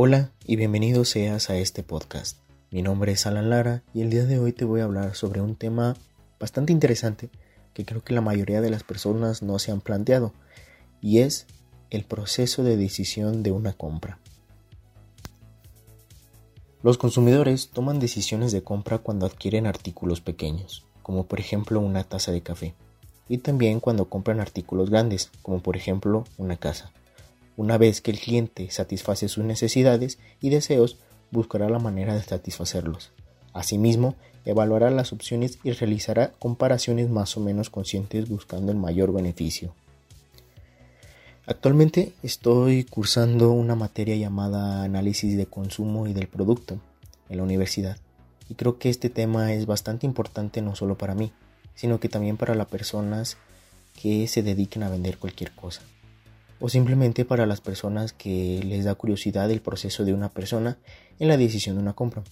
Hola y bienvenido seas a este podcast. Mi nombre es Alan Lara y el día de hoy te voy a hablar sobre un tema bastante interesante que creo que la mayoría de las personas no se han planteado y es el proceso de decisión de una compra. Los consumidores toman decisiones de compra cuando adquieren artículos pequeños, como por ejemplo una taza de café, y también cuando compran artículos grandes, como por ejemplo una casa. Una vez que el cliente satisface sus necesidades y deseos, buscará la manera de satisfacerlos. Asimismo, evaluará las opciones y realizará comparaciones más o menos conscientes buscando el mayor beneficio. Actualmente estoy cursando una materia llamada Análisis de Consumo y del Producto en la universidad y creo que este tema es bastante importante no solo para mí, sino que también para las personas que se dediquen a vender cualquier cosa o simplemente para las personas que les da curiosidad el proceso de una persona en la decisión de una compra.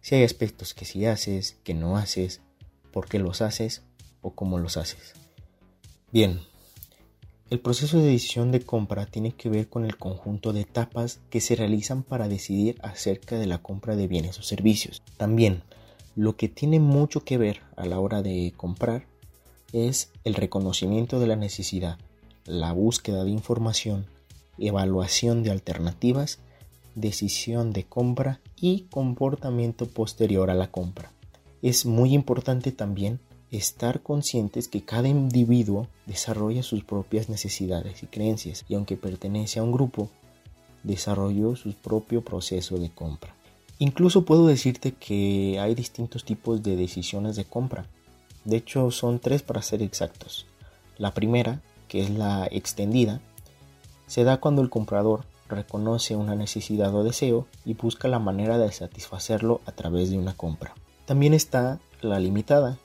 Si hay aspectos que sí haces, que no haces, por qué los haces o cómo los haces. Bien, el proceso de decisión de compra tiene que ver con el conjunto de etapas que se realizan para decidir acerca de la compra de bienes o servicios. También, lo que tiene mucho que ver a la hora de comprar es el reconocimiento de la necesidad la búsqueda de información, evaluación de alternativas, decisión de compra y comportamiento posterior a la compra. Es muy importante también estar conscientes que cada individuo desarrolla sus propias necesidades y creencias y aunque pertenece a un grupo, desarrolló su propio proceso de compra. Incluso puedo decirte que hay distintos tipos de decisiones de compra. De hecho, son tres para ser exactos. La primera que es la extendida, se da cuando el comprador reconoce una necesidad o deseo y busca la manera de satisfacerlo a través de una compra. También está la limitada,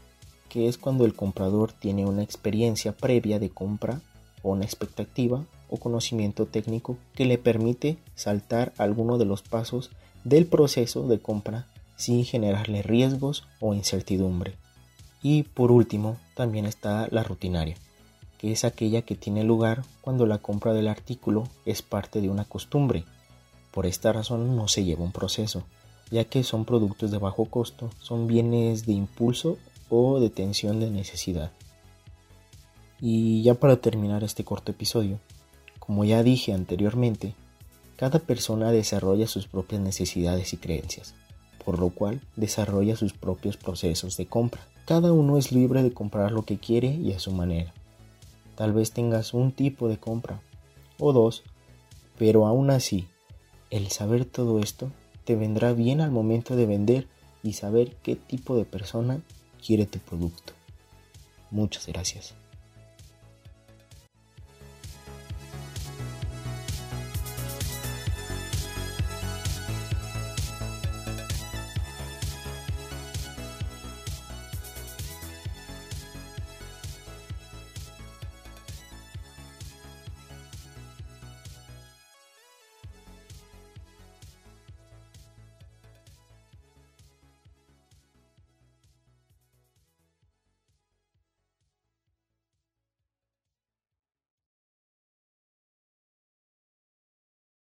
que es cuando el comprador tiene una experiencia previa de compra o una expectativa o conocimiento técnico que le permite saltar alguno de los pasos del proceso de compra sin generarle riesgos o incertidumbre. Y por último, también está la rutinaria, es aquella que tiene lugar cuando la compra del artículo es parte de una costumbre. Por esta razón no se lleva un proceso, ya que son productos de bajo costo, son bienes de impulso o de tensión de necesidad. Y ya para terminar este corto episodio, como ya dije anteriormente, cada persona desarrolla sus propias necesidades y creencias, por lo cual desarrolla sus propios procesos de compra. Cada uno es libre de comprar lo que quiere y a su manera. Tal vez tengas un tipo de compra o dos, pero aún así, el saber todo esto te vendrá bien al momento de vender y saber qué tipo de persona quiere tu producto. Muchas gracias.